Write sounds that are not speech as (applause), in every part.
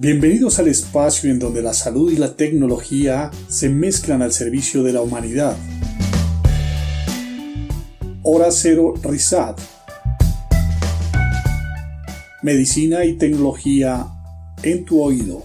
Bienvenidos al espacio en donde la salud y la tecnología se mezclan al servicio de la humanidad. Hora Cero RISAT. Medicina y tecnología en tu oído.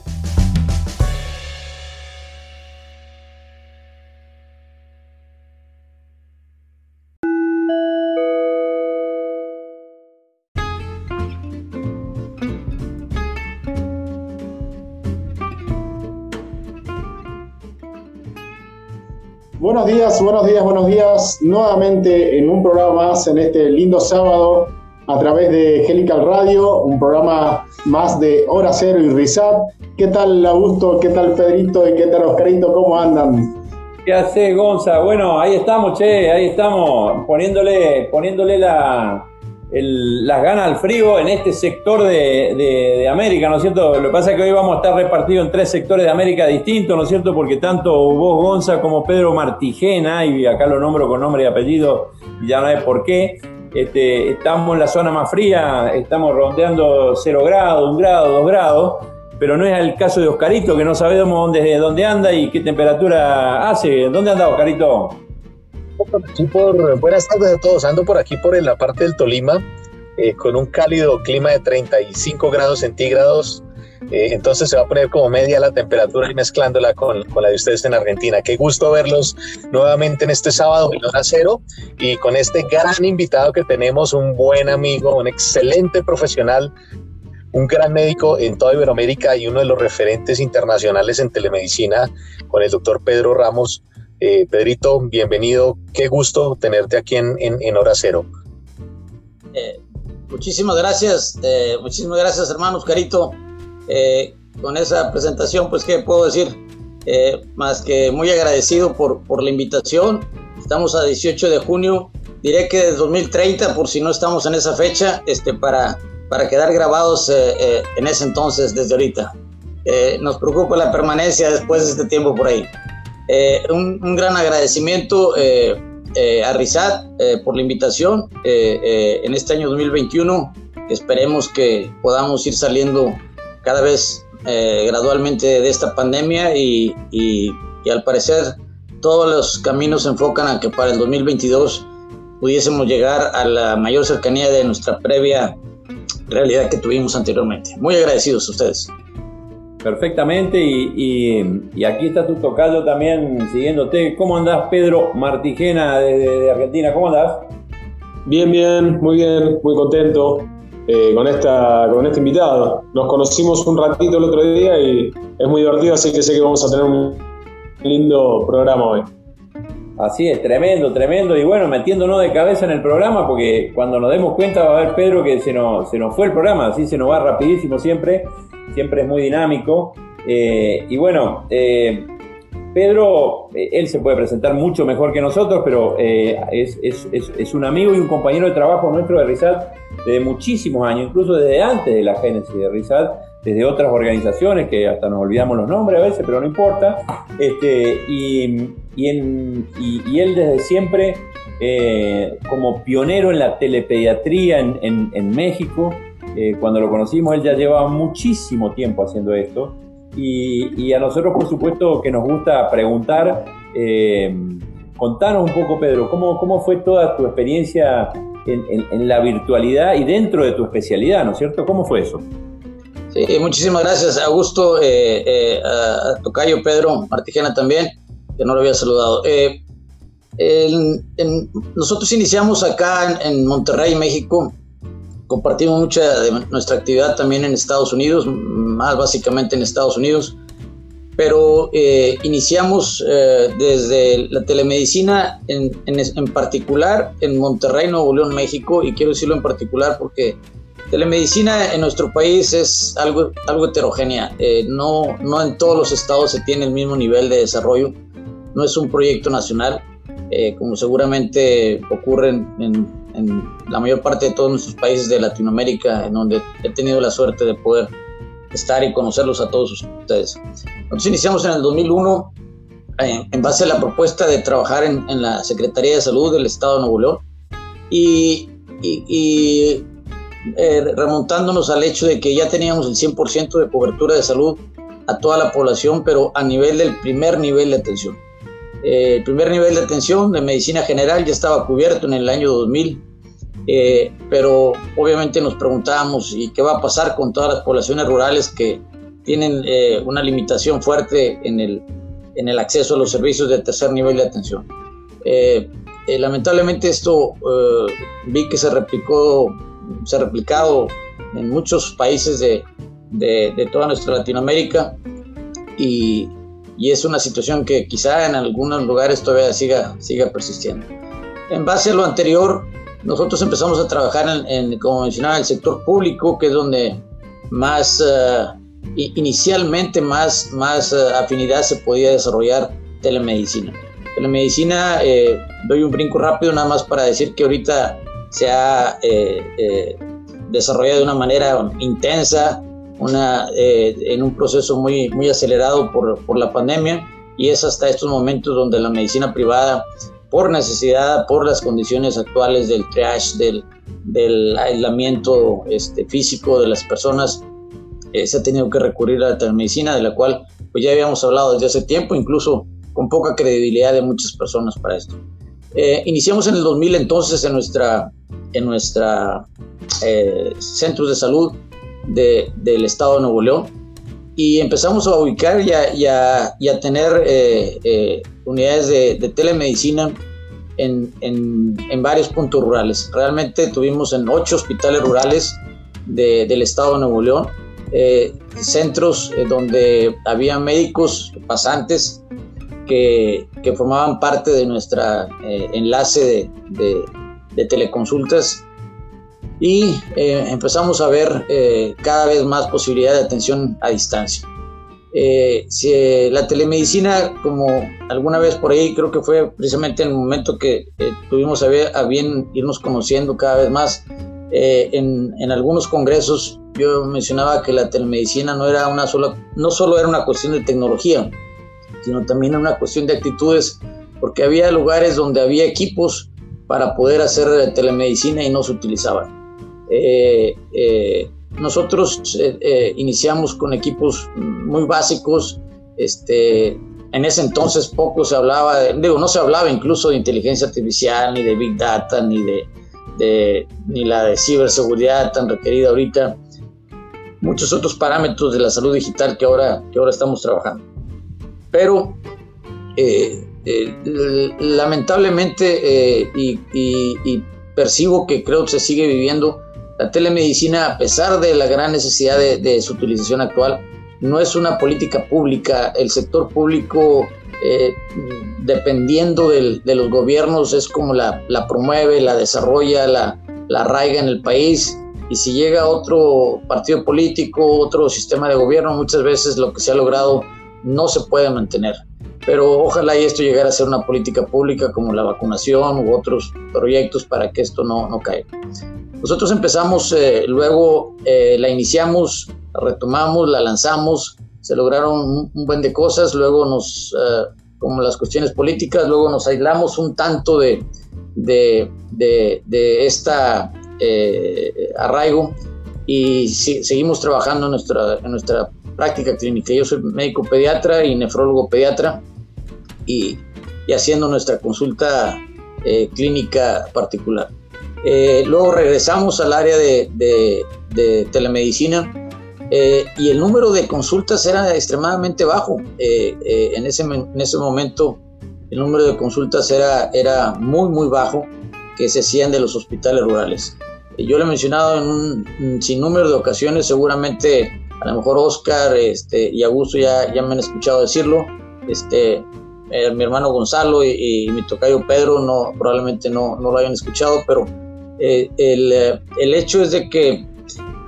Buenos días, buenos días, buenos días. Nuevamente en un programa más en este lindo sábado a través de Helical Radio, un programa más de Hora Cero y Rizat. ¿Qué tal Augusto? ¿Qué tal Pedrito? ¿Y qué tal Oscarito? ¿Cómo andan? ¿Qué hace Gonza? Bueno, ahí estamos, che, ahí estamos, poniéndole, poniéndole la, las ganas al frío en este sector de, América, ¿no es cierto? Lo que pasa es que hoy vamos a estar repartidos en tres sectores de América distintos, ¿no es cierto? Porque tanto vos, Gonza, como Pedro Martigena, y acá lo nombro con nombre y apellido, ya no es por qué, este, estamos en la zona más fría, estamos rondeando 0 grados, 1 grado, 2 grados, pero no es el caso de Oscarito, que no sabemos dónde, dónde anda y qué temperatura hace. ¿Dónde anda Oscarito? Buenas tardes a todos. Ando por aquí por la parte del Tolima eh, con un cálido clima de 35 grados centígrados. Eh, entonces se va a poner como media la temperatura y mezclándola con, con, la de ustedes en Argentina. Qué gusto verlos nuevamente en este sábado en hora cero y con este gran invitado que tenemos, un buen amigo, un excelente profesional, un gran médico en toda Iberoamérica y uno de los referentes internacionales en telemedicina con el doctor Pedro Ramos. Eh, Pedrito, bienvenido. Qué gusto tenerte aquí en, en, Hora Cero. Eh, muchísimas gracias, eh, muchísimas gracias, hermanos Carito. con esa presentación, pues, ¿qué puedo decir? más que muy agradecido por, por la invitación. Estamos a 18 de junio. Diré que de 2030, por si no estamos en esa fecha, este, para, para quedar grabados en ese entonces, desde ahorita. nos preocupa la permanencia después de este tiempo por ahí. Eh, un, gran agradecimiento eh, eh, a Rizat por la invitación en este año 2021. Esperemos que podamos ir saliendo cada vez gradualmente de esta pandemia y, y, al parecer todos los caminos se enfocan a que para el 2022 pudiésemos llegar a la mayor cercanía de nuestra previa realidad que tuvimos anteriormente. Muy agradecidos a ustedes. Perfectamente, y, aquí está tu tocayo también siguiéndote. ¿Cómo andás, Pedro Martigena de, Argentina? ¿Cómo andás? Bien, bien, muy bien, muy contento eh, con, esta, con este invitado. Nos conocimos un ratito el otro día y es muy divertido, así que sé que vamos a tener un lindo programa hoy. Así es, tremendo, tremendo. Y bueno, metiéndonos de cabeza en el programa, porque cuando nos demos cuenta va a ver Pedro que se nos, se nos fue el programa, así se nos va rapidísimo siempre siempre es muy dinámico. Eh, y bueno, eh, Pedro, eh, él se puede presentar mucho mejor que nosotros, pero es, un amigo y un compañero de trabajo nuestro de RISAT desde muchísimos años, incluso desde antes de la génesis de RISAT, desde otras organizaciones que hasta nos olvidamos los nombres a veces, pero no importa. Este, y, él desde siempre, como pionero en la telepediatría en México, eh, cuando lo conocimos, él ya llevaba muchísimo tiempo haciendo esto. Y, a nosotros, por supuesto, que nos gusta preguntar, eh, contanos un poco, Pedro, ¿cómo, cómo fue toda tu experiencia en, la virtualidad y dentro de tu especialidad, ¿no es cierto? ¿Cómo fue eso? Sí, muchísimas gracias, Augusto, eh, eh, a Tocayo, Pedro, Martigena también, que no lo había saludado. nosotros iniciamos acá en Monterrey, México, compartimos mucha de nuestra actividad también en Estados Unidos, más básicamente en Estados Unidos, pero eh, iniciamos eh, desde la telemedicina en, en, particular en Monterrey, Nuevo León, México, y quiero decirlo en particular porque telemedicina en nuestro país es algo, algo heterogénea, eh, no, no en todos los estados se tiene el mismo nivel de desarrollo, no es un proyecto nacional, como seguramente ocurre en en la mayor parte de todos nuestros países de Latinoamérica, en donde he tenido la suerte de poder estar y conocerlos a todos ustedes. Nosotros iniciamos en el 2001 eh, en base a la propuesta de trabajar en, la Secretaría de Salud del Estado de Nuevo León y, y, eh, remontándonos al hecho de que ya teníamos el 100% de cobertura de salud a toda la población, pero a nivel del primer nivel de atención. Eh, el primer nivel de atención de medicina general ya estaba cubierto en el año 2000, eh, pero obviamente nos preguntábamos, ¿y qué va a pasar con todas las poblaciones rurales que tienen una limitación fuerte en el, en el acceso a los servicios de tercer nivel de atención? lamentablemente esto vi que se replicó se ha replicado en muchos países de, de, toda nuestra Latinoamérica y, y, es una situación que quizá en algunos lugares todavía siga, siga persistiendo. En base a lo anterior, nosotros empezamos a trabajar en, como mencionaba, el sector público, que es donde más, uh, inicialmente más, más uh, afinidad se podía desarrollar telemedicina. Telemedicina, eh, doy un brinco rápido nada más para decir que ahorita se ha eh, eh, desarrollado de una manera intensa, una, eh, en un proceso muy, muy acelerado por, por, la pandemia y es hasta estos momentos donde la medicina privada, por necesidad, por las condiciones actuales del triage, del, del aislamiento este, físico de las personas, se ha tenido que recurrir a la telemedicina, de la cual pues ya habíamos hablado desde hace tiempo, incluso con poca credibilidad de muchas personas para esto. iniciamos en el 2000 entonces en nuestra en nuestra eh, centros de salud del estado de Nuevo León y empezamos a ubicar y a, y a, tener eh, eh, unidades de, telemedicina en, en, en, varios puntos rurales. Realmente tuvimos en ocho hospitales rurales del estado de Nuevo León, centros donde había médicos pasantes que, que, formaban parte de nuestra enlace de de teleconsultas y eh, empezamos a ver eh, cada vez más posibilidad de atención a distancia. Eh, si, la telemedicina, como alguna vez por ahí, creo que fue precisamente en el momento que tuvimos a, a, bien irnos conociendo cada vez más, en, en, algunos congresos yo mencionaba que la telemedicina no era una sola, no solo era una cuestión de tecnología, sino también una cuestión de actitudes, porque había lugares donde había equipos para poder hacer telemedicina y no se utilizaban. Eh, eh, nosotros eh, iniciamos con equipos muy básicos, este, en ese entonces poco se hablaba, digo, no se hablaba incluso de inteligencia artificial, ni de Big Data, ni de, ni la de ciberseguridad tan requerida ahorita, muchos otros parámetros de la salud digital que ahora, que ahora estamos trabajando. Pero lamentablemente, eh, y, percibo que creo que se sigue viviendo, la telemedicina, a pesar de la gran necesidad de, su utilización actual, no es una política pública. El sector público, eh, dependiendo de los gobiernos, es como la, promueve, la desarrolla, la, la arraiga en el país. Y si llega otro partido político, otro sistema de gobierno, muchas veces lo que se ha logrado no se puede mantener pero ojalá y esto llegara a ser una política pública como la vacunación u otros proyectos para que esto no, no caiga. Nosotros empezamos, eh, luego eh, la iniciamos, la retomamos, la lanzamos, se lograron un, buen de cosas, luego nos, eh, como las cuestiones políticas, luego nos aislamos un tanto de, de, de, esta arraigo y seguimos trabajando en nuestra, en nuestra práctica clínica. Yo soy médico pediatra y nefrólogo pediatra y, haciendo nuestra consulta eh, clínica particular. Eh, luego regresamos al área de, telemedicina eh, y el número de consultas era extremadamente bajo. en, ese, en ese momento el número de consultas era, era muy, muy bajo que se hacían de los hospitales rurales. Yo lo he mencionado en un, sinnúmero de ocasiones, seguramente a lo mejor Oscar este, y Augusto ya, ya me han escuchado decirlo. Este, eh, mi hermano Gonzalo y, mi tocayo Pedro no, probablemente no, no lo hayan escuchado, pero eh, el, eh, el, hecho es de que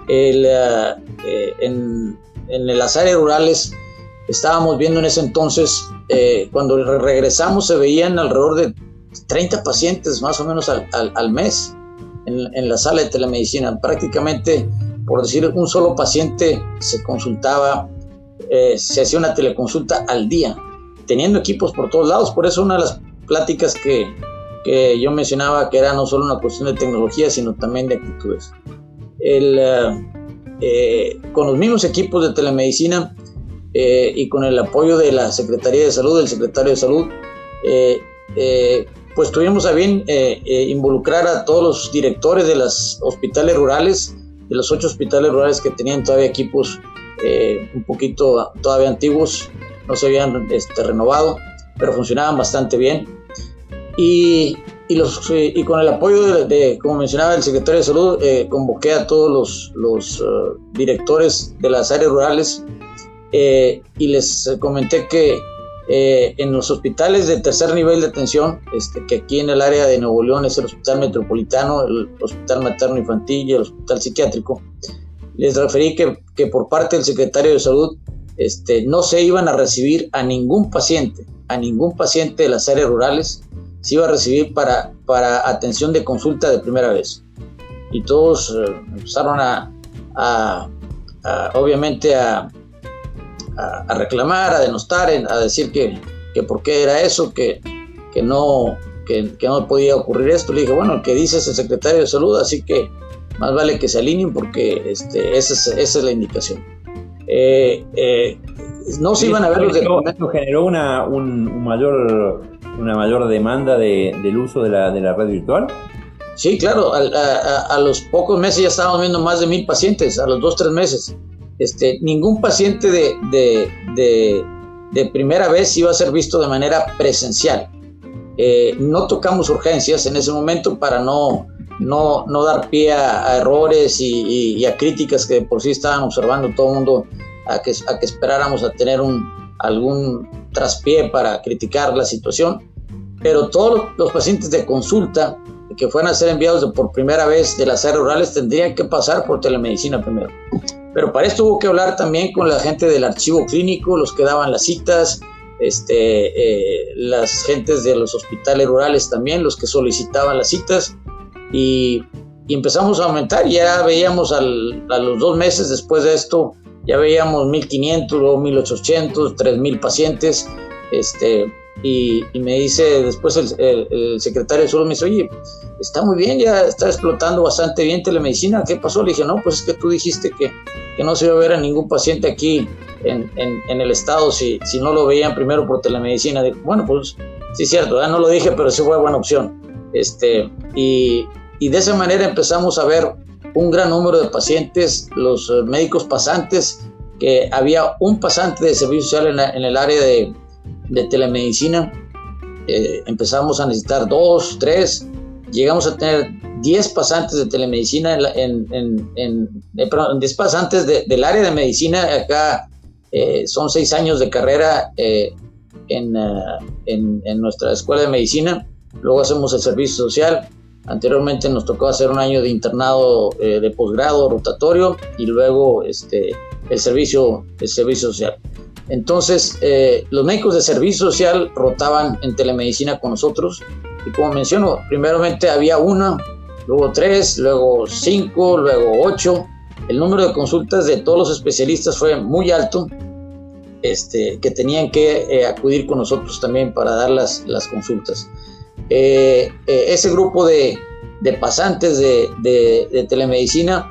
el, en, en, las áreas rurales estábamos viendo en ese entonces, cuando regresamos se veían alrededor de 30 pacientes más o menos al, al, mes en, en, la sala de telemedicina. Prácticamente, por decir, un solo paciente se consultaba, se hacía una teleconsulta al día teniendo equipos por todos lados. Por eso una de las pláticas que, que yo mencionaba que era no solo una cuestión de tecnología, sino también de actitudes. el, con los mismos equipos de telemedicina y con el apoyo de la Secretaría de Salud, del secretario de Salud, pues tuvimos a bien involucrar a todos los directores de los hospitales rurales, de los ocho hospitales rurales que tenían todavía equipos un poquito todavía antiguos, no se habían este, renovado, pero funcionaban bastante bien. Y, y, los, y con el apoyo de, como mencionaba el secretario de Salud, eh, convoqué a todos los, los uh, directores de las áreas rurales eh, y les comenté que eh, en los hospitales de tercer nivel de atención, este, que aquí en el área de Nuevo León es el Hospital Metropolitano, el Hospital Materno Infantil y el Hospital Psiquiátrico, les referí que, que por parte del secretario de Salud este, no se iban a recibir a ningún paciente, a ningún paciente de las áreas rurales, se iba a recibir para, para atención de consulta de primera vez. Y todos eh, empezaron a, obviamente, a, a, reclamar, a denostar, a decir que, que por qué era eso, que, que no, que, no podía ocurrir esto. Le dije, bueno, el que dice es el secretario de salud, así que más vale que se alineen porque este, esa, es, esa es la indicación. Eh, eh, no se iban a ver los ¿Esto generó una, un, mayor, una mayor demanda del uso de la, de la red virtual? Sí, claro, a, los pocos meses ya estábamos viendo más de mil pacientes, a los dos, tres meses. Este, ningún paciente de, de, de, primera vez iba a ser visto de manera presencial. Eh, no tocamos urgencias en ese momento para no, no, no dar pie a, errores y, a críticas que por sí estaban observando todo el mundo, a que, a que esperáramos a tener un, algún traspié para criticar la situación. Pero todos los pacientes de consulta que fueran a ser enviados por primera vez de las áreas rurales tendrían que pasar por telemedicina primero. Pero para esto hubo que hablar también con la gente del archivo clínico, los que daban las citas, este, eh, las gentes de los hospitales rurales también, los que solicitaban las citas y, empezamos a aumentar. Ya veíamos a los dos meses después de esto, ya veíamos 1.500, luego 1.800, 3.000 pacientes. Este, y, me dice después el, secretario de salud, me dice, oye, está muy bien, ya está explotando bastante bien telemedicina, ¿qué pasó? Le dije, no, pues es que tú dijiste que, que no se iba a ver a ningún paciente aquí en, en, el estado si, si no lo veían primero por telemedicina. Dijo, bueno, pues sí es cierto, no lo dije, pero sí fue buena opción. Este, y, y de esa manera empezamos a ver un gran número de pacientes, los eh, médicos pasantes, que había un pasante de servicio social en, el área de, telemedicina. Eh, empezamos a necesitar dos, tres, llegamos a tener 10 pasantes de telemedicina, en, en, en eh, perdón, 10 pasantes del área de medicina. Acá son seis años de carrera en, nuestra escuela de medicina. Luego hacemos el servicio social Anteriormente nos tocó hacer un año de internado eh, de posgrado rotatorio y luego este, el, servicio, el servicio social. Entonces, eh, los médicos de servicio social rotaban en telemedicina con nosotros y como menciono, primeramente había una, luego tres, luego cinco, luego ocho. El número de consultas de todos los especialistas fue muy alto, este, que tenían que eh, acudir con nosotros también para dar las, las consultas. Eh, ese grupo de, pasantes de, telemedicina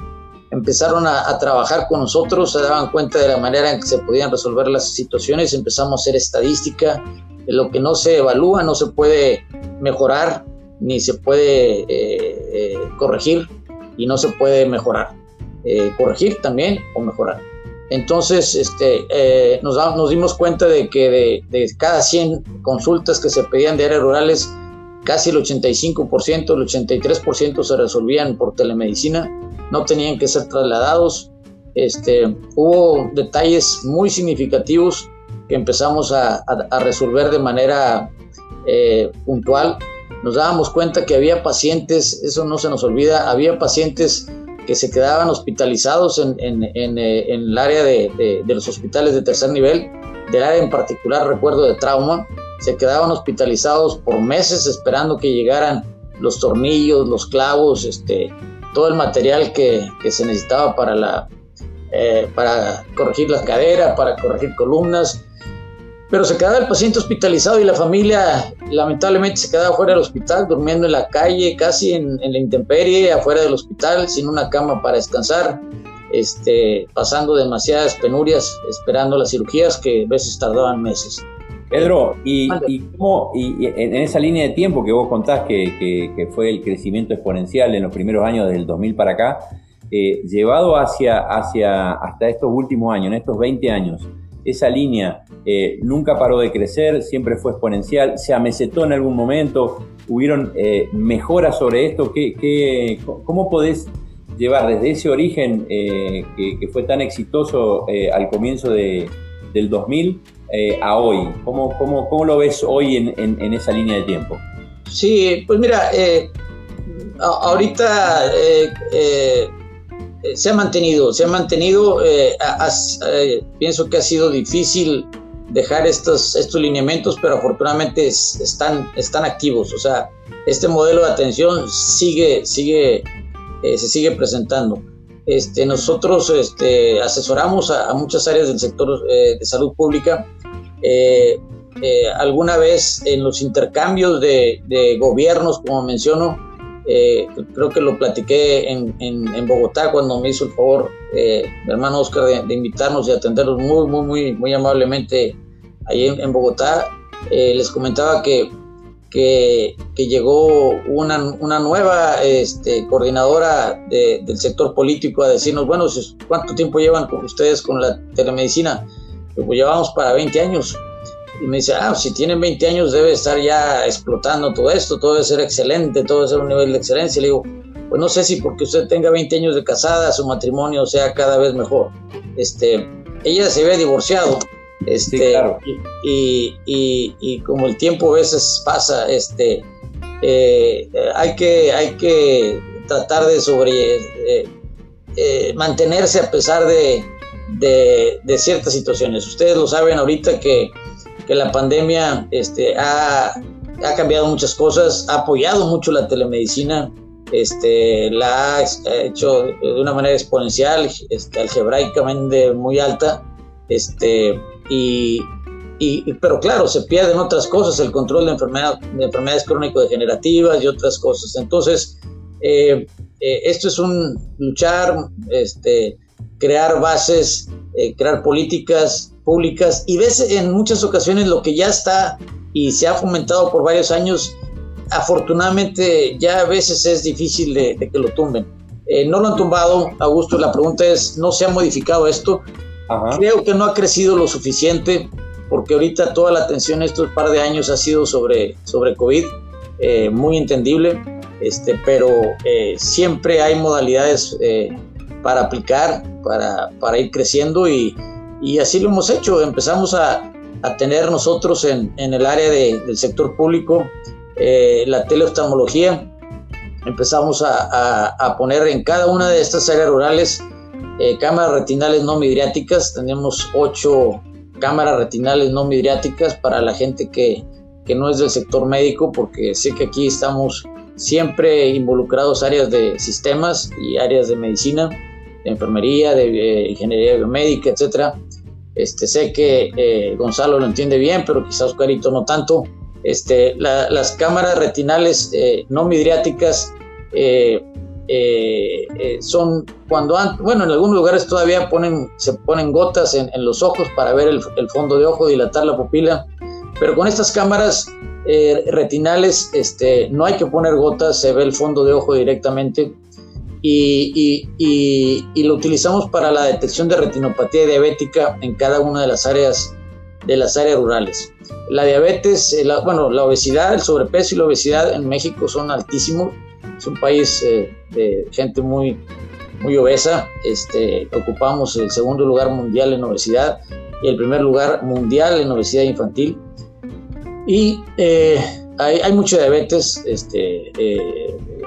empezaron a, trabajar con nosotros, se daban cuenta de la manera en que se podían resolver las situaciones, empezamos a hacer estadística, lo que no se evalúa no se puede mejorar ni se puede eh, corregir y no se puede mejorar. corregir también o mejorar. Entonces, este, nos, nos, dimos cuenta de que de, de, cada 100 consultas que se pedían de áreas rurales, casi el 85%, el 83% se resolvían por telemedicina, no tenían que ser trasladados. Este, hubo detalles muy significativos que empezamos a, resolver de manera eh, puntual. Nos dábamos cuenta que había pacientes, eso no se nos olvida, había pacientes que se quedaban hospitalizados en, eh, el área de, de los hospitales de tercer nivel, del área en particular, recuerdo, de trauma, se quedaban hospitalizados por meses esperando que llegaran los tornillos, los clavos, este, todo el material que, se necesitaba para, la, eh, para corregir la cadera, para corregir columnas. pero se quedaba el paciente hospitalizado y la familia lamentablemente se quedaba fuera del hospital, durmiendo en la calle, casi en, la intemperie, afuera del hospital, sin una cama para descansar, este, pasando demasiadas penurias, esperando las cirugías que a veces tardaban meses. Pedro, y, en esa línea de tiempo que vos contás que, fue el crecimiento exponencial en los primeros años del 2000 para acá, eh, llevado hacia, hacia hasta estos últimos años, en estos 20 años, esa línea eh, nunca paró de crecer, siempre fue exponencial, se amesetó en algún momento, hubieron eh, mejoras sobre esto. ¿Qué, cómo podés llevar desde ese origen que, fue tan exitoso al comienzo de, del 2000 a hoy? ¿Cómo, cómo, cómo lo ves hoy en, en, esa línea de tiempo? Sí, pues mira, ahorita eh, se ha mantenido, se ha mantenido, eh, eh, pienso que ha sido difícil dejar estos, estos lineamientos, pero afortunadamente están, están activos, o sea, este modelo de atención sigue, sigue, se sigue presentando. Este, nosotros este, asesoramos a, muchas áreas del sector de salud pública. Alguna vez en los intercambios de, de gobiernos, como menciono, eh, creo que lo platiqué en, Bogotá cuando me hizo el favor eh, hermano Oscar de, invitarnos y atendernos muy, muy, muy, muy amablemente ahí en, Bogotá. Eh, les comentaba que, que, llegó una, una nueva este, coordinadora del sector político a decirnos, bueno, ¿cuánto tiempo llevan ustedes con la telemedicina? Pues llevamos para 20 años. Y me dice, ah, si tienen 20 años debe estar ya explotando todo esto, todo debe ser excelente, todo debe ser un nivel de excelencia. Le digo, pues no sé si porque usted tenga 20 años de casada, su matrimonio sea cada vez mejor. Este, ella se había divorciado. Este, y, y, y, como el tiempo a veces pasa, este, eh, hay, que, hay que tratar de sobre eh, eh, mantenerse a pesar de, de, de, ciertas situaciones. Ustedes lo saben ahorita que que la pandemia este, ha, ha, cambiado muchas cosas, ha apoyado mucho la telemedicina, este, la ha hecho de una manera exponencial, este, algebraicamente muy alta, este, y, y, pero claro, se pierden otras cosas, el control de, enfermedad, de enfermedades crónico-degenerativas y otras cosas. Entonces, eh, eh, esto es un luchar, este, crear bases, eh, crear políticas públicas y ves en muchas ocasiones lo que ya está y se ha fomentado por varios años, afortunadamente ya a veces es difícil de, que lo tumben. Eh, no lo han tumbado, Augusto, la pregunta es, ¿no se ha modificado esto? Creo que no ha crecido lo suficiente porque ahorita toda la atención estos par de años ha sido sobre, sobre COVID, eh, muy entendible, este, pero eh, siempre hay modalidades para aplicar, para, para ir creciendo y, y así lo hemos hecho. Empezamos a, a tener nosotros en, en el área de, del sector público eh, la teleoftalmología. Empezamos a, a, poner en cada una de estas áreas rurales eh, cámaras retinales no midriáticas. Tenemos ocho cámaras retinales no midriáticas para la gente que, que no es del sector médico, porque sé que aquí estamos siempre involucrados áreas de sistemas y áreas de medicina de enfermería, de eh, ingeniería biomédica, etcétera. Este, sé que eh, Gonzalo lo entiende bien, pero quizás Oscarito no tanto. Este, las cámaras retinales eh, no midriáticas son cuando, bueno, en algunos lugares todavía ponen, se ponen gotas en, los ojos para ver el, el, fondo de ojo, dilatar la pupila, pero con estas cámaras retinales este, no hay que poner gotas, se ve el fondo de ojo directamente y, lo utilizamos para la detección de retinopatía diabética en cada una de las áreas de las áreas rurales. La diabetes, eh, bueno, la obesidad, el sobrepeso y la obesidad en México son altísimos. Es un país eh, de gente muy, muy obesa. Este, ocupamos el segundo lugar mundial en obesidad y el primer lugar mundial en obesidad infantil. Y eh, hay, hay, mucha diabetes, este,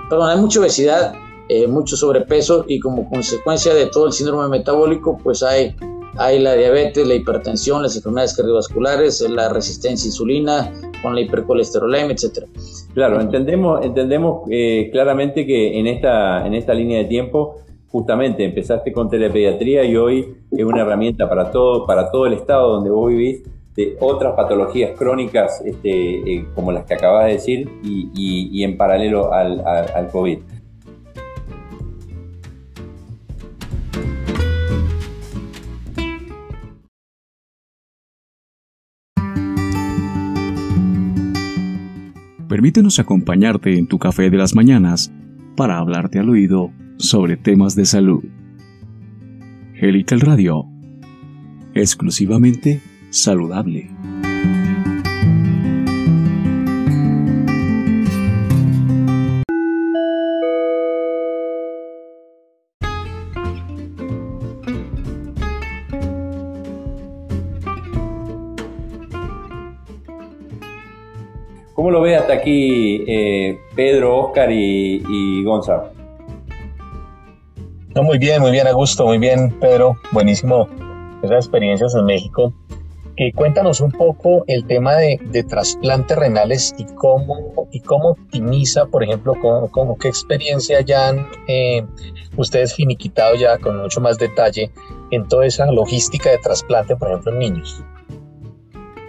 perdón, hay mucha obesidad eh, mucho sobrepeso y como consecuencia de todo el síndrome metabólico, pues hay, hay la diabetes, la hipertensión, las enfermedades cardiovasculares, la resistencia a insulina, con la hipercolesterolemia, etcétera. Claro, entendemos, entendemos eh, claramente que en esta, en esta línea de tiempo justamente empezaste con telepediatría y hoy es una herramienta para todo, para todo el estado donde vos vivís de otras patologías crónicas este, eh, como las que acabas de decir y, en paralelo al, al COVID. Permítenos acompañarte en tu café de las mañanas para hablarte al oído sobre temas de salud. Helical Radio. Exclusivamente saludable. Eh, Pedro, Oscar y, Gonzalo? muy bien, muy bien, a gusto, muy bien, Pedro. Buenísimo esas experiencias en México. Que cuéntanos un poco el tema de, trasplantes renales y cómo, y cómo optimiza, por ejemplo, cómo, qué experiencia ya han eh, ustedes finiquitado ya con mucho más detalle en toda esa logística de trasplante, por ejemplo, en niños.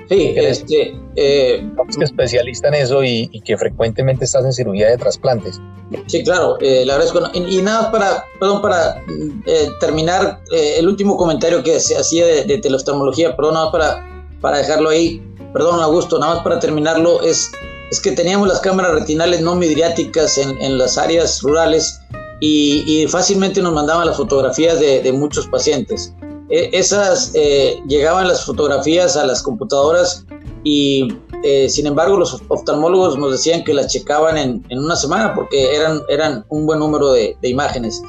Sí, este. Eh, especialista en eso y, que frecuentemente estás en cirugía de trasplantes. Sí, claro, eh, le agradezco. Y, nada más para, perdón, para eh, terminar eh, el último comentario que se hacía de, de perdón, nada más para, para dejarlo ahí, perdón, Augusto, nada más para terminarlo, es, es que teníamos las cámaras retinales no midriáticas en, en las áreas rurales y, y, fácilmente nos mandaban las fotografías de, de muchos pacientes. E, esas eh, llegaban las fotografías a las computadoras y eh, sin embargo los oftalmólogos nos decían que las checaban en, una semana porque eran, un buen número de, imágenes.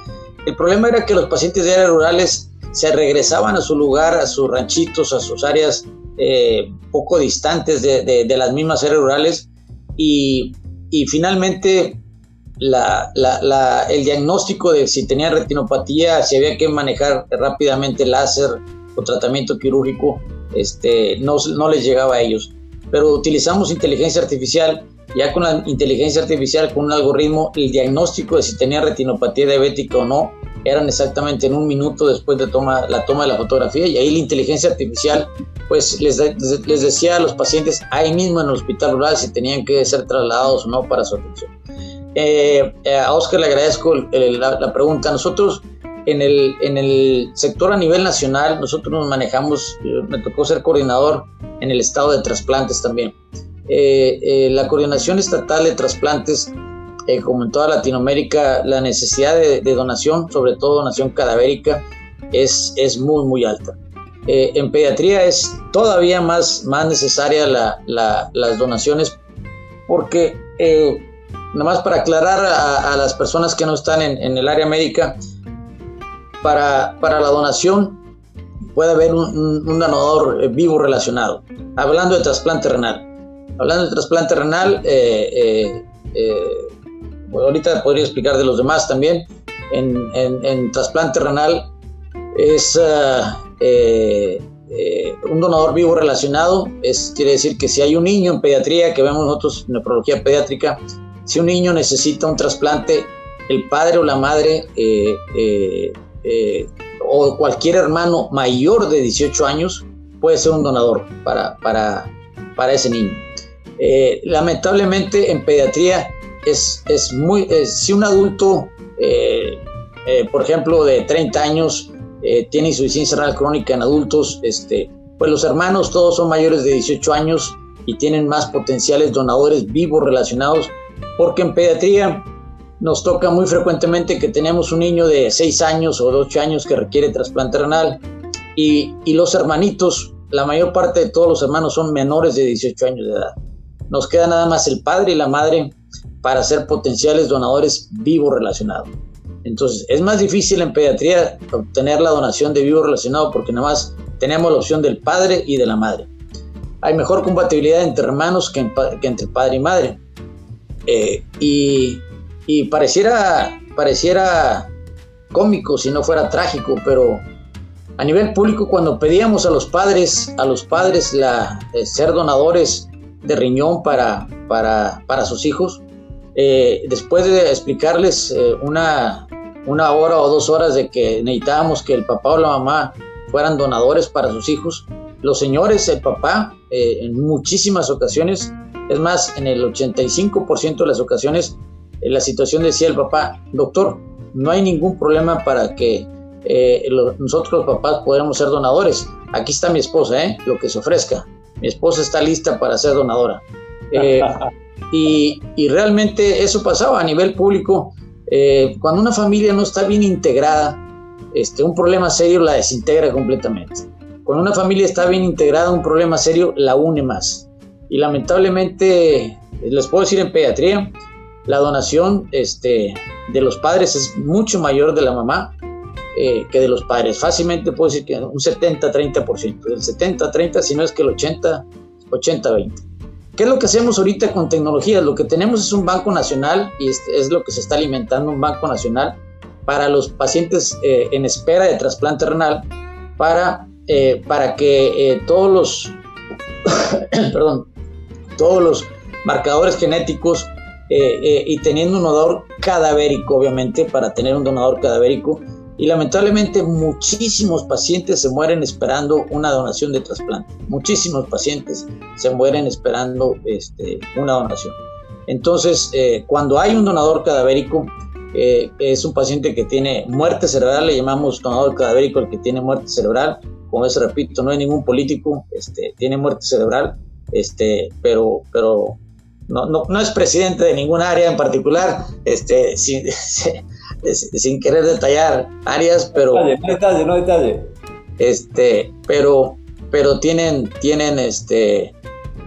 El problema era que los pacientes de áreas rurales se regresaban a su lugar, a sus ranchitos, a sus áreas eh, poco distantes de, las mismas áreas rurales y finalmente la, el diagnóstico de si tenía retinopatía, si había que manejar rápidamente láser o tratamiento quirúrgico, este, no, no les llegaba a ellos. Pero utilizamos inteligencia artificial, ya con la inteligencia artificial, con un algoritmo, el diagnóstico de si tenía retinopatía diabética o no, eran exactamente en un minuto después de toma, la toma de la fotografía y ahí la inteligencia artificial pues les, les decía a los pacientes ahí mismo en el hospital rural si tenían que ser trasladados o no para su atención. Eh, eh, a Oscar le agradezco la, pregunta. Nosotros en el, en el sector a nivel nacional, nosotros nos manejamos, eh, me tocó ser coordinador en el estado de trasplantes también. la coordinación estatal de trasplantes, como en toda Latinoamérica, la necesidad de, donación, sobre todo donación cadavérica, es, es muy, muy alta. en pediatría es todavía más, más necesaria la, las donaciones porque nomás para aclarar a, las personas que no están en, el área médica, para, para, la donación puede haber un, donador eh, vivo relacionado. Hablando de trasplante renal. Hablando de trasplante renal, eh, eh, ahorita podría explicar de los demás también. En, trasplante renal es un donador vivo relacionado. Es, quiere decir que si hay un niño en pediatría, que vemos nosotros en nefrología pediátrica, si un niño necesita un trasplante, el padre o la madre eh, eh, eh, o cualquier hermano mayor de 18 años puede ser un donador para, para, para ese niño. lamentablemente en pediatría es, es muy, si un adulto, por ejemplo, de 30 años, tiene insuficiencia renal crónica en adultos, este, pues los hermanos todos son mayores de 18 años y tienen más potenciales donadores vivos relacionados porque en pediatría nos toca muy frecuentemente que tenemos un niño de 6 años o de 8 años que requiere trasplante renal y, los hermanitos, la mayor parte de todos los hermanos son menores de 18 años de edad. Nos queda nada más el padre y la madre para ser potenciales donadores vivo relacionados. Entonces, es más difícil en pediatría obtener la donación de vivo relacionado porque nada más tenemos la opción del padre y de la madre. Hay mejor compatibilidad entre hermanos que, que entre padre y madre. Eh, y, pareciera, pareciera cómico si no fuera trágico, pero a nivel público cuando pedíamos a los padres, a los padres la, eh, ser donadores de riñón para, para, para sus hijos, eh, después de explicarles una, una hora o dos horas de que necesitábamos que el papá o la mamá fueran donadores para sus hijos, los señores, el papá, en muchísimas ocasiones, es más, en el 85% de las ocasiones, en la situación decía el papá, doctor, no hay ningún problema para que eh, nosotros los papás podamos ser donadores. Aquí está mi esposa, ¿eh? lo que se ofrezca. Mi esposa está lista para ser donadora. Eh, (laughs) y, y, realmente eso pasaba a nivel público. cuando una familia no está bien integrada, este, un problema serio la desintegra completamente. Cuando una familia está bien integrada, un problema serio la une más. Y lamentablemente, les puedo decir en pediatría, la donación este, de los padres es mucho mayor de la mamá eh, que de los padres. Fácilmente puedo decir que un 70-30%, del 70-30, si no es que el 80-80-20. ¿Qué es lo que hacemos ahorita con tecnologías? Lo que tenemos es un banco nacional y es, es lo que se está alimentando, un banco nacional para los pacientes eh, en espera de trasplante renal, para, eh, para que todos los, (coughs) perdón, todos los marcadores genéticos eh, eh, y teniendo un donador cadavérico, obviamente, para tener un donador cadavérico. Y lamentablemente muchísimos pacientes se mueren esperando una donación de trasplante. Muchísimos pacientes se mueren esperando este, una donación. Entonces, eh, cuando hay un donador cadavérico, es un paciente que tiene muerte cerebral, le llamamos donador cadavérico el que tiene muerte cerebral. Como les repito, no hay ningún político, este, tiene muerte cerebral, este, pero, pero no, no, no, es presidente de ninguna área en particular, este, (laughs) sin, sin querer detallar áreas, pero... no detalle, no detalle. Este, pero, pero tienen, tienen, este,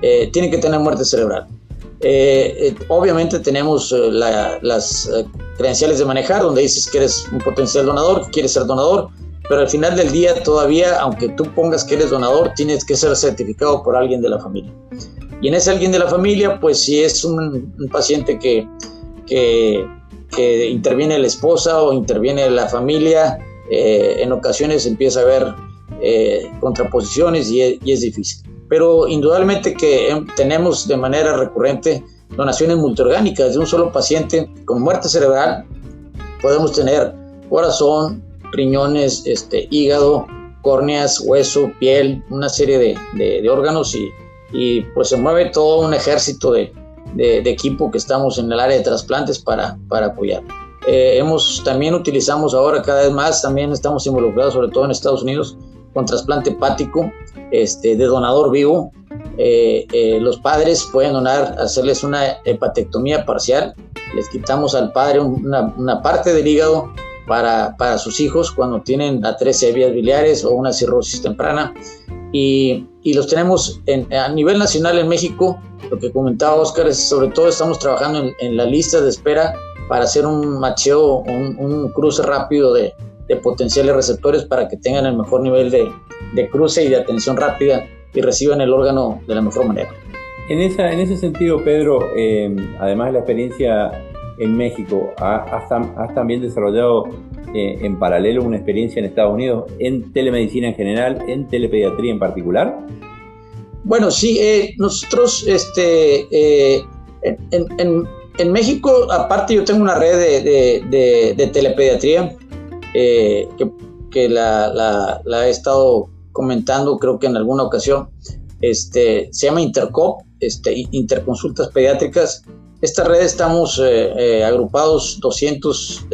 eh, tienen que tener muerte cerebral. Eh, eh, obviamente tenemos las credenciales de manejar, donde dices que eres un potencial donador, que quieres ser donador, pero al final del día todavía, aunque tú pongas que eres donador, tienes que ser certificado por alguien de la familia. Y en ese alguien de la familia, pues si es un, paciente que, que, interviene la esposa o interviene la familia, eh, en ocasiones empieza a haber eh, contraposiciones y es, difícil. Pero indudablemente que em, tenemos de manera recurrente donaciones multiorgánicas de un solo paciente con muerte cerebral. Podemos tener corazón, riñones, este, hígado, córneas, hueso, piel, una serie de, de órganos y, y pues se mueve todo un ejército de, de, equipo que estamos en el área de trasplantes para, para apoyar. Eh, hemos, también utilizamos ahora cada vez más, también estamos involucrados, sobre todo en Estados Unidos, con trasplante hepático este, de donador vivo. Eh, eh, los padres pueden donar, hacerles una hepatectomía parcial, les quitamos al padre una, una parte del hígado para, para, sus hijos cuando tienen atresia vías biliares o una cirrosis temprana y, y los tenemos a nivel nacional en México. Lo que comentaba Oscar es sobre todo estamos trabajando en, la lista de espera para hacer un macheo, un, cruce rápido de, de, potenciales receptores para que tengan el mejor nivel de, de, cruce y de atención rápida y reciban el órgano de la mejor manera. En, esa, en ese sentido, Pedro, eh, además de la experiencia en México, ¿has, también desarrollado eh, en paralelo una experiencia en Estados Unidos en telemedicina en general, en telepediatría en particular? Bueno, sí, eh, nosotros este, eh, en, México, aparte yo tengo una red de, telepediatría que, la, he estado comentando creo que en alguna ocasión, este, se llama Intercop, este, Interconsultas Pediátricas. Esta red estamos agrupados 200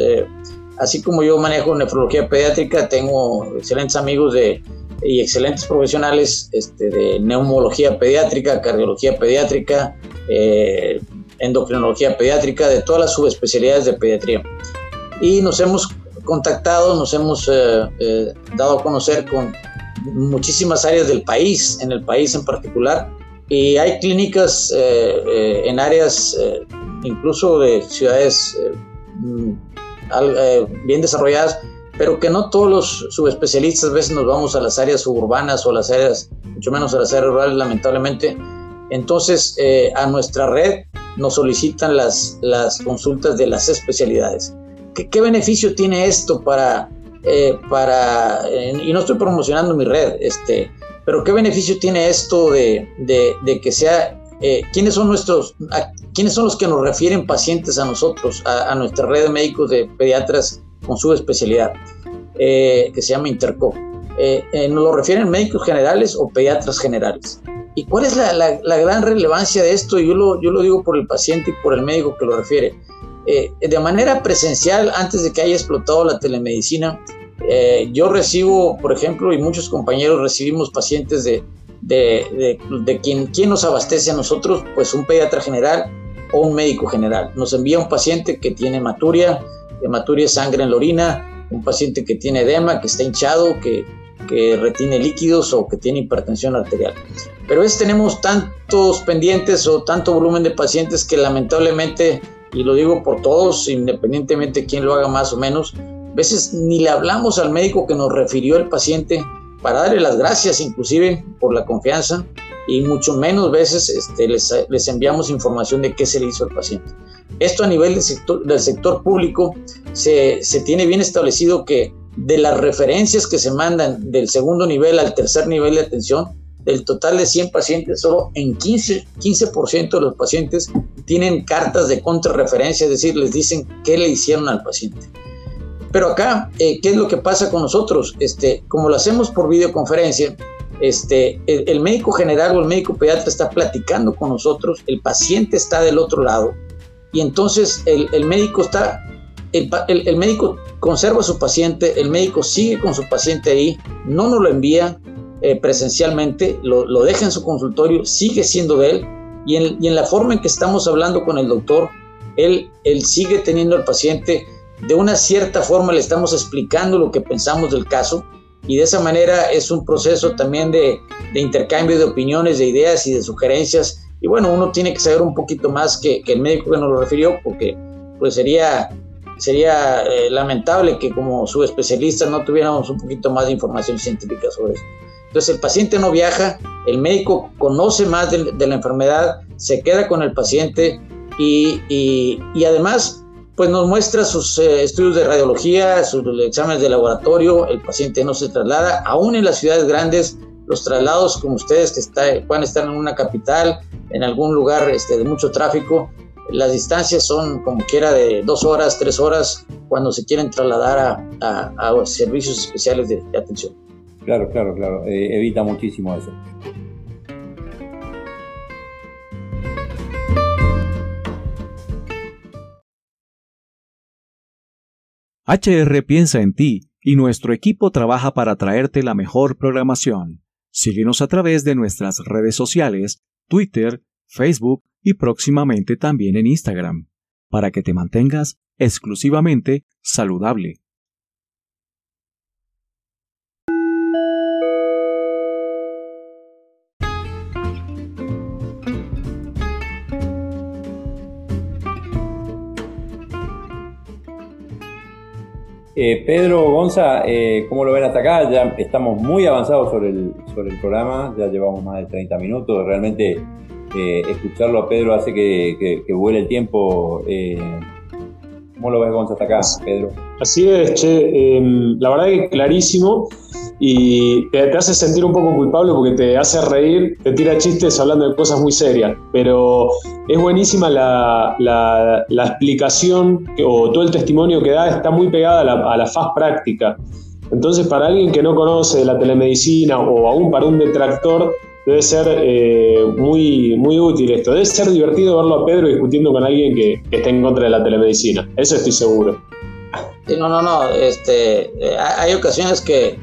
así como yo manejo nefrología pediátrica, tengo excelentes amigos de, y excelentes profesionales este, de neumología pediátrica, cardiología pediátrica, eh, endocrinología pediátrica, de todas las subespecialidades de pediatría. Y nos hemos contactado, nos hemos eh, eh, dado a conocer con muchísimas áreas del país, en el país en particular, y hay clínicas en áreas incluso de ciudades eh, bien desarrolladas, pero que no todos los subespecialistas a veces nos vamos a las áreas suburbanas o a las áreas, mucho menos a las áreas rurales, lamentablemente. Entonces, eh, a nuestra red nos solicitan las, las consultas de las especialidades. ¿Qué, qué beneficio tiene esto para, eh, para y no estoy promocionando mi red, este, pero qué beneficio tiene esto de, de, de que sea eh, ¿quiénes son nuestros, quiénes son los que nos refieren pacientes a nosotros, a, nuestra red de médicos de pediatras con su especialidad, eh, que se llama Interco? nos lo refieren médicos generales o pediatras generales. ¿Y cuál es la, la, gran relevancia de esto? Yo lo, yo lo digo por el paciente y por el médico que lo refiere. de manera presencial, antes de que haya explotado la telemedicina, yo recibo, por ejemplo, y muchos compañeros recibimos pacientes de, de, de, quien, quien, nos abastece a nosotros, pues un pediatra general o un médico general. Nos envía un paciente que tiene hematuria, hematuria es sangre en la orina, un paciente que tiene edema, que está hinchado, que, que retiene líquidos o que tiene hipertensión arterial. Pero es tenemos tantos pendientes o tanto volumen de pacientes que lamentablemente, y lo digo por todos, independientemente de quién lo haga más o menos, veces ni le hablamos al médico que nos refirió el paciente para darle las gracias inclusive por la confianza y mucho menos veces este, les, les, enviamos información de qué se le hizo al paciente. Esto a nivel del sector, del sector público se, se, tiene bien establecido que de las referencias que se mandan del segundo nivel al tercer nivel de atención, del total de 100 pacientes, solo en 15%, 15 de los pacientes tienen cartas de contrarreferencia, es decir, les dicen qué le hicieron al paciente. Pero acá, eh, ¿qué es lo que pasa con nosotros? Este, como lo hacemos por videoconferencia, este, el, médico general o el médico pediatra está platicando con nosotros, el paciente está del otro lado y entonces el, médico está, el, médico conserva a su paciente, el médico sigue con su paciente ahí, no nos lo envía eh, presencialmente, lo, lo, deja en su consultorio, sigue siendo de él y en, y en, la forma en que estamos hablando con el doctor, él, él sigue teniendo al paciente de una cierta forma le estamos explicando lo que pensamos del caso y de esa manera es un proceso también de, intercambio de opiniones, de ideas y de sugerencias. Y bueno, uno tiene que saber un poquito más que, el médico que nos lo refirió, porque pues sería, sería eh, lamentable que como subespecialista no tuviéramos un poquito más de información científica sobre eso. Entonces el paciente no viaja, el médico conoce más de, la enfermedad, se queda con el paciente y además pues nos muestra sus eh, estudios de radiología, sus exámenes de laboratorio, el paciente no se traslada, aún en las ciudades grandes, los traslados como ustedes que está, puedan estar en una capital, en algún lugar este, de mucho tráfico, las distancias son como quiera de dos horas, tres horas cuando se quieren trasladar a, servicios especiales de, atención. Claro, claro, claro, eh, evita muchísimo eso. HR piensa en ti y nuestro equipo trabaja para traerte la mejor programación. Síguenos a través de nuestras redes sociales, Twitter, Facebook y próximamente también en Instagram, para que te mantengas exclusivamente saludable. Eh, Pedro Gonza, eh, ¿cómo lo ven hasta acá? Ya estamos muy avanzados sobre el, sobre el programa, ya llevamos más de 30 minutos. Realmente eh, escucharlo a Pedro hace que, que, vuele el tiempo. ¿Cómo lo ves, Gonza, hasta acá, Pedro? Así es, che. Em, la verdad que clarísimo y te, hace sentir un poco culpable porque te hace reír, te tira chistes hablando de cosas muy serias, pero es buenísima la, la, explicación o todo el testimonio que da, está muy pegada a la, a faz práctica. Entonces, para alguien que no conoce la telemedicina o aún para un detractor, debe ser eh, muy, muy útil esto. Debe ser divertido verlo a Pedro discutiendo con alguien que, que esté en contra de la telemedicina. Eso estoy seguro. No, no, no. Este, eh, hay ocasiones que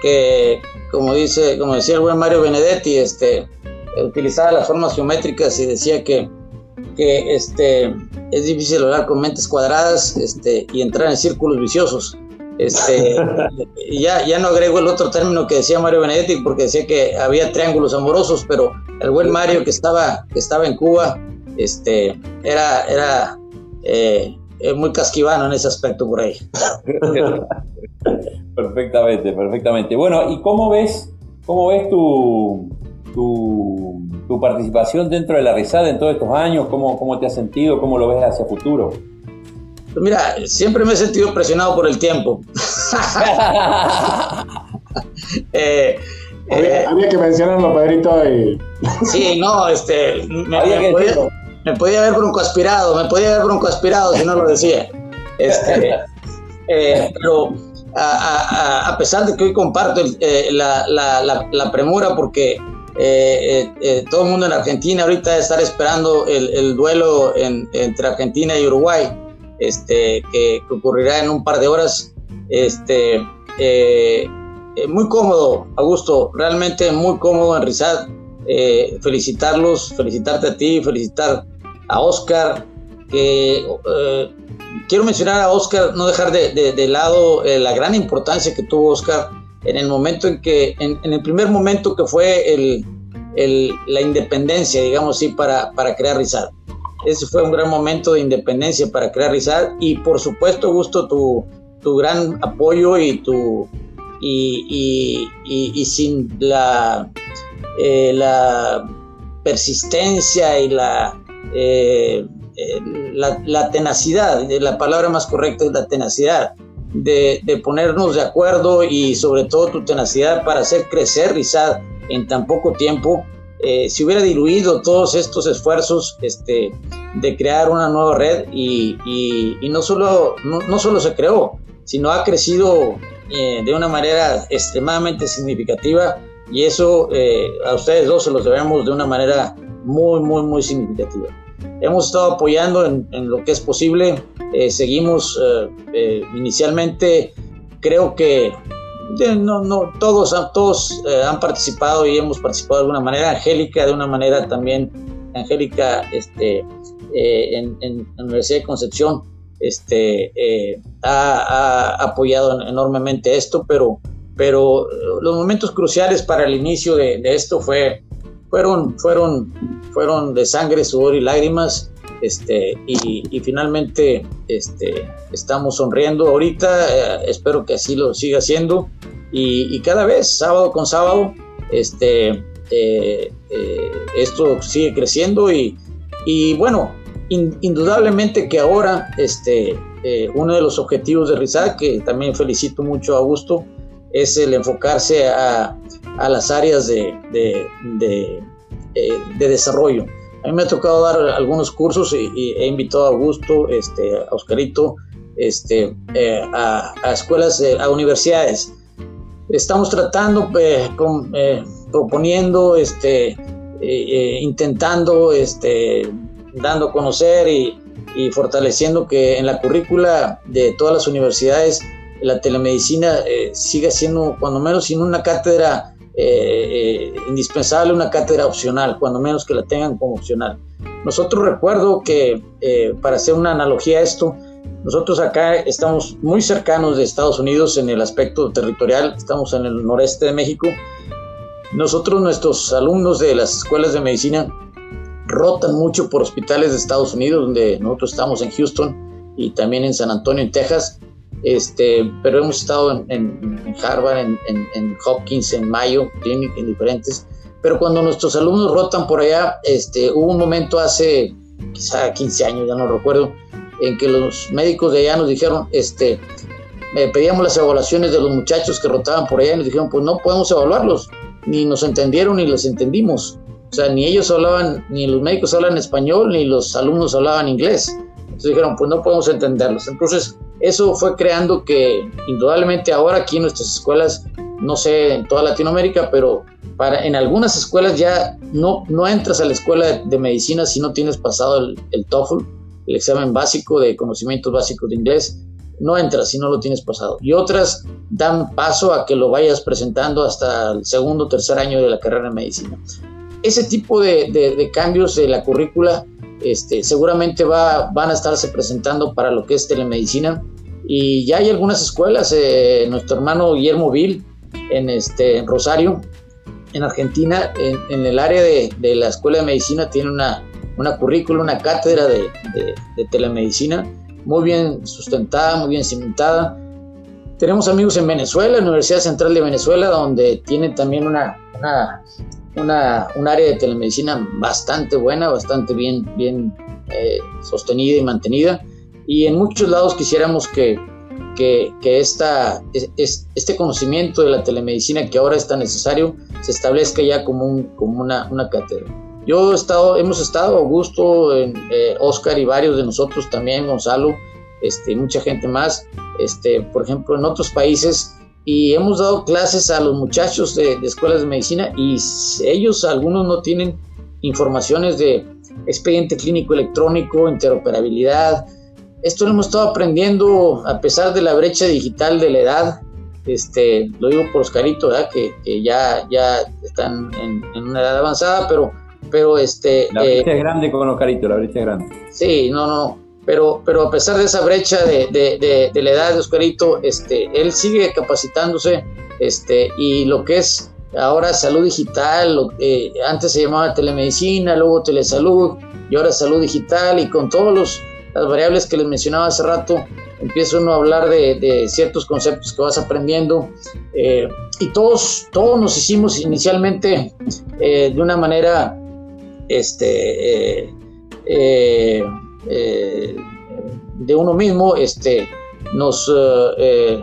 que, como, dice, como decía el buen Mario Benedetti, este, utilizaba las formas geométricas y decía que, que este, es difícil hablar con mentes cuadradas este, y entrar en círculos viciosos. Este, (laughs) ya, ya no agrego el otro término que decía Mario Benedetti porque decía que había triángulos amorosos, pero el buen Mario que estaba, que estaba en Cuba este, era, era eh, muy casquivano en ese aspecto por ahí. (laughs) Perfectamente, perfectamente. Bueno, ¿y cómo ves, cómo ves tu, tu, participación dentro de la risada en todos estos años? ¿Cómo, ¿Cómo te has sentido? ¿Cómo lo ves hacia futuro? Pues mira, siempre me he sentido presionado por el tiempo. (laughs) (laughs) Eh, eh, había, que mencionarlo, Pedrito. Y... sí, no, este, me, podía, me, podía, haber broncoaspirado, me podía haber broncoaspirado si no lo decía. Este, eh, pero a, pesar de que hoy comparto eh, la, premura porque eh, todo el mundo en Argentina ahorita estar esperando el, duelo entre Argentina y Uruguay, este, que, ocurrirá en un par de horas. Este, muy cómodo, Augusto, realmente muy cómodo en Rizad. felicitarlos, felicitarte a ti, felicitar a Oscar, que quiero mencionar a Oscar, no dejar de, lado eh, la gran importancia que tuvo Oscar en el momento en que, en, el primer momento que fue el, la independencia, digamos así, para, para crear Rizal. Ese fue un gran momento de independencia para crear Rizal y por supuesto, Gusto, tu, tu gran apoyo y tu y, y, sin la, eh, la persistencia y la eh, la, tenacidad, la palabra más correcta es la tenacidad, de, ponernos de acuerdo y sobre todo tu tenacidad para hacer crecer Rizad en tan poco tiempo. Eh, si hubiera diluido todos estos esfuerzos este, de crear una nueva red y, no, solo, no, solo se creó, sino ha crecido eh, de una manera extremadamente significativa y eso eh, a ustedes dos se los debemos de una manera muy, muy, muy significativa hemos estado apoyando en, lo que es posible. Eh, seguimos eh, eh, inicialmente, creo que no, no, todos, todos han participado y hemos participado de alguna manera. Angélica, de una manera también, Angélica este, en, la Universidad de Concepción este, ha, apoyado enormemente esto, pero, pero los momentos cruciales para el inicio de, de esto fue fueron, fueron, fueron de sangre, sudor y lágrimas. Este, y, finalmente este, estamos sonriendo ahorita, eh, espero que así lo siga haciendo. Y, cada vez, sábado con sábado, este, eh, eh, esto sigue creciendo y, y bueno, indudablemente que ahora este, uno de los objetivos de RISAC, que también felicito mucho a Augusto, es el enfocarse a, a las áreas de, de, eh, de, desarrollo. A mí me ha tocado dar algunos cursos y, he invitado a Augusto, este, a Oscarito, este, eh, a, a, escuelas, a universidades. Estamos tratando, eh, proponiendo, este, intentando, este, dando a conocer y, y fortaleciendo que en la currícula de todas las universidades la telemedicina eh, sigue siendo, cuando menos, sin una cátedra eh, eh, indispensable, una cátedra opcional, cuando menos que la tengan como opcional. Nosotros recuerdo que, para hacer una analogía a esto, nosotros acá estamos muy cercanos de Estados Unidos en el aspecto territorial, estamos en el noreste de México. Nosotros, nuestros alumnos de las escuelas de medicina, rotan mucho por hospitales de Estados Unidos, donde nosotros estamos en Houston y también en San Antonio, en Texas este, pero hemos estado en, Harvard, en, Hopkins, en Mayo Clinic, en diferentes. Pero cuando nuestros alumnos rotan por allá, este, hubo un momento hace quizá 15 años, ya no recuerdo, en que los médicos de allá nos dijeron, este, eh, pedíamos las evaluaciones de los muchachos que rotaban por allá y nos dijeron, pues no podemos evaluarlos, ni nos entendieron ni los entendimos. O sea, ni ellos hablaban, ni los médicos hablan español, ni los alumnos hablaban inglés. Entonces dijeron, pues no podemos entenderlos. Entonces, eso fue creando que indudablemente ahora aquí en nuestras escuelas, no sé, en toda Latinoamérica, pero en algunas escuelas ya no, no entras a la escuela de, medicina si no tienes pasado el, el, TOEFL, el examen básico de conocimientos básicos de inglés. No entras si no lo tienes pasado. Y otras dan paso a que lo vayas presentando hasta el segundo o tercer año de la carrera de medicina. Ese tipo de, de cambios de la currícula este, seguramente va, van a estarse presentando para lo que es telemedicina. Y ya hay algunas escuelas, eh, nuestro hermano Guillermo Vil en, este, Rosario, en Argentina, en, el área de, la Escuela de Medicina, tiene una, una currícula, una cátedra de, telemedicina muy bien sustentada, muy bien cimentada. Tenemos amigos en Venezuela, la Universidad Central de Venezuela, donde tiene también una una, un área de telemedicina bastante buena, bastante bien, bien eh, sostenida y mantenida. Y en muchos lados quisiéramos que, que, que esta, es, este conocimiento de la telemedicina que ahora es tan necesario se establezca ya como, un, como una, una cátedra. Yo he estado, hemos estado, Augusto, eh, Oscar y varios de nosotros también, Gonzalo, este, mucha gente más, este, por ejemplo, en otros países, y hemos dado clases a los muchachos de, escuelas de medicina y ellos, algunos no tienen informaciones de expediente clínico electrónico, interoperabilidad. Esto lo hemos estado aprendiendo a pesar de la brecha digital de la edad. Este, lo digo por Oscarito, Que, que ya, ya están en, en, una edad avanzada, pero, pero este... La brecha eh, es grande con Oscarito, la brecha es grande. Sí, no, no, pero, pero a pesar de esa brecha de, de, de, la edad de Oscarito, este, él sigue capacitándose este, y lo que es ahora salud digital, lo, eh, antes se llamaba telemedicina, luego telesalud y ahora salud digital y con todas las variables que les mencionaba hace rato, empieza uno a hablar de, de ciertos conceptos que vas aprendiendo eh, y todos, todos nos hicimos inicialmente eh, de una manera este, eh, de uno mismo, este, nos eh, eh,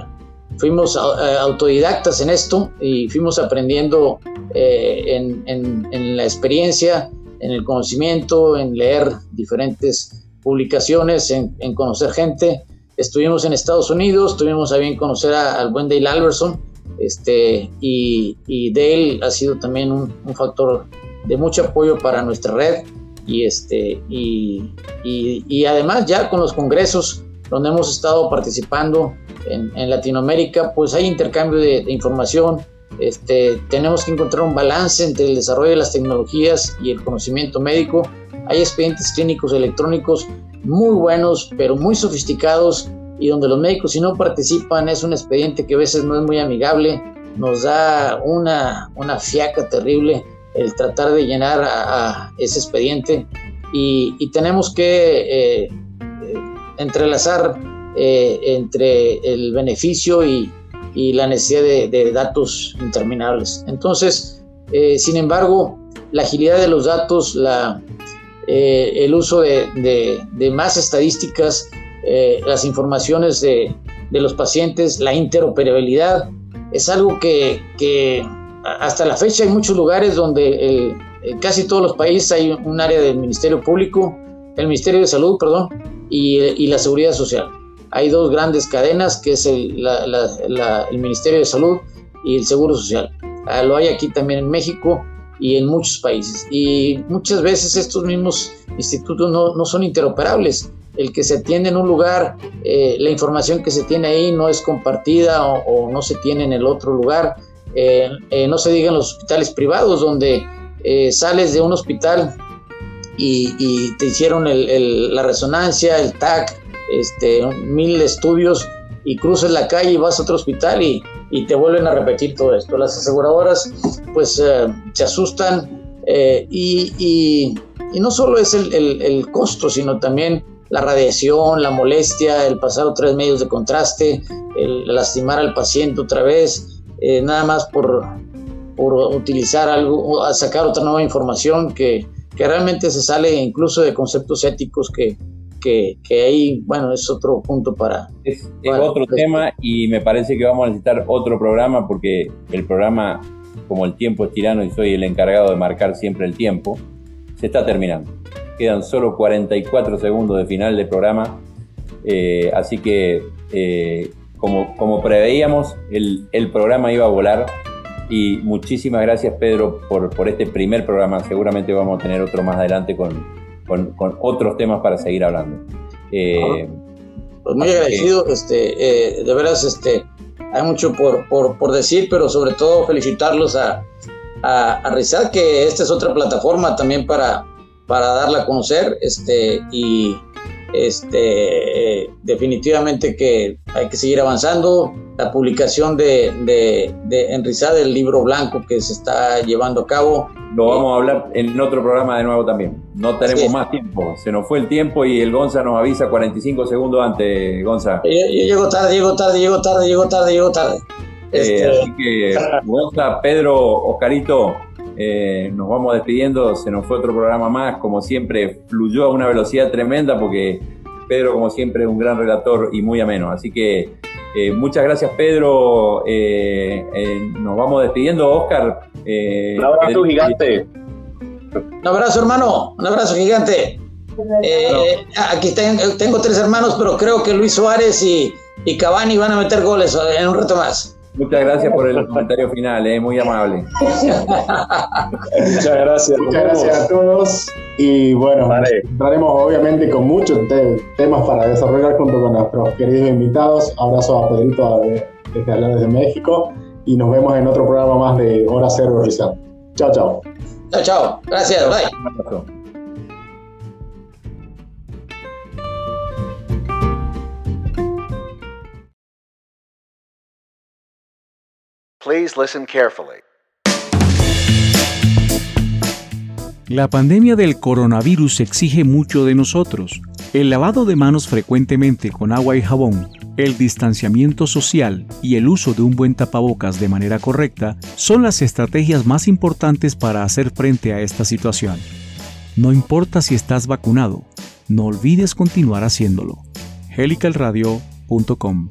fuimos autodidactas en esto y fuimos aprendiendo en, la experiencia, en el conocimiento, en leer diferentes publicaciones, en, conocer gente. Estuvimos en Estados Unidos, tuvimos a bien conocer al buen Dale Alberson, este, y, Dale ha sido también un factor de mucho apoyo para nuestra red y, este, y, y, además ya con los congresos donde hemos estado participando en, en Latinoamérica, pues hay intercambio de, información. Este, tenemos que encontrar un balance entre el desarrollo de las tecnologías y el conocimiento médico. Hay expedientes clínicos electrónicos muy buenos, pero muy sofisticados y donde los médicos si no participan es un expediente que a veces no es muy amigable, nos da una, una fiaca terrible el tratar de llenar a, ese expediente y, tenemos que eh, entrelazar eh, entre el beneficio y, la necesidad de, datos interminables. Entonces, eh, sin embargo, la agilidad de los datos, la, el uso de, más estadísticas, las informaciones de, los pacientes, la interoperabilidad, es algo que hasta la fecha hay muchos lugares donde en casi todos los países hay un área del Ministerio Público, el Ministerio de Salud, perdón, y, la Seguridad Social. Hay dos grandes cadenas, que es el, Ministerio de Salud y el Seguro Social. Ah, lo hay aquí también en México y en muchos países. Y muchas veces estos mismos institutos no, son interoperables. El que se atiende en un lugar, eh, la información que se tiene ahí no es compartida o, no se tiene en el otro lugar. Eh, eh, no se digan los hospitales privados donde eh, sales de un hospital y, te hicieron la resonancia, el TAC, este, mil estudios y cruzas la calle y vas a otro hospital y, te vuelven a repetir todo esto. Las aseguradoras pues se asustan y, no solo es el, costo, sino también la radiación, la molestia, el pasar tres medios de contraste, el lastimar al paciente otra vez, eh, nada más por, por utilizar algo, a sacar otra nueva información que, que realmente se sale incluso de conceptos éticos que, que, que ahí, bueno, es otro punto para... Es, otro tema y me parece que vamos a necesitar otro programa porque el programa, como el tiempo es tirano y soy el encargado de marcar siempre el tiempo, se está terminando. Quedan solo 44 segundos de final del programa, eh, así que eh, como, como preveíamos, el, el, programa iba a volar. Y muchísimas gracias, Pedro, por, por este primer programa. Seguramente vamos a tener otro más adelante con, con, con otros temas para seguir hablando. Eh, pues muy agradecido, este, eh, de veras, este, hay mucho por, por, por, decir, pero sobre todo felicitarlos a, a, a Rizal, que esta es otra plataforma también para, para darla a conocer, este, y, este, definitivamente que hay que seguir avanzando. La publicación de, de, de del libro blanco que se está llevando a cabo. Lo vamos a hablar en otro programa de nuevo también. No tenemos más tiempo. Se nos fue el tiempo y el Gonza nos avisa 45 segundos antes, Gonza. Yo, llego tarde, llego tarde, llego tarde, llego tarde, llego tarde. Eh, este, así que, Gonza, Pedro, Oscarito, eh, nos vamos despidiendo, se nos fue otro programa más, como siempre fluyó a una velocidad tremenda porque Pedro como siempre es un gran relator y muy ameno, así que eh, muchas gracias Pedro, eh, nos vamos despidiendo Oscar. un abrazo gigante. Un abrazo hermano, un abrazo gigante. Eh, aquí tengo tres hermanos, pero creo que Luis Suárez y, y Cavani van a meter goles en un rato más. Muchas gracias por el comentario final, eh, muy amable. Muchas gracias. Muchas gracias a todos. Y bueno, estaremos obviamente con muchos temas para desarrollar junto con nuestros queridos invitados. Abrazo a Pedrito desde allá desde México y nos vemos en otro programa más de Hora Cero Rizal. Chao, chao. Chao, chao. Gracias. Bye. Please listen carefully. La pandemia del coronavirus exige mucho de nosotros. El lavado de manos frecuentemente con agua y jabón, el distanciamiento social y el uso de un buen tapabocas de manera correcta son las estrategias más importantes para hacer frente a esta situación. No importa si estás vacunado, no olvides continuar haciéndolo. helicalradio.com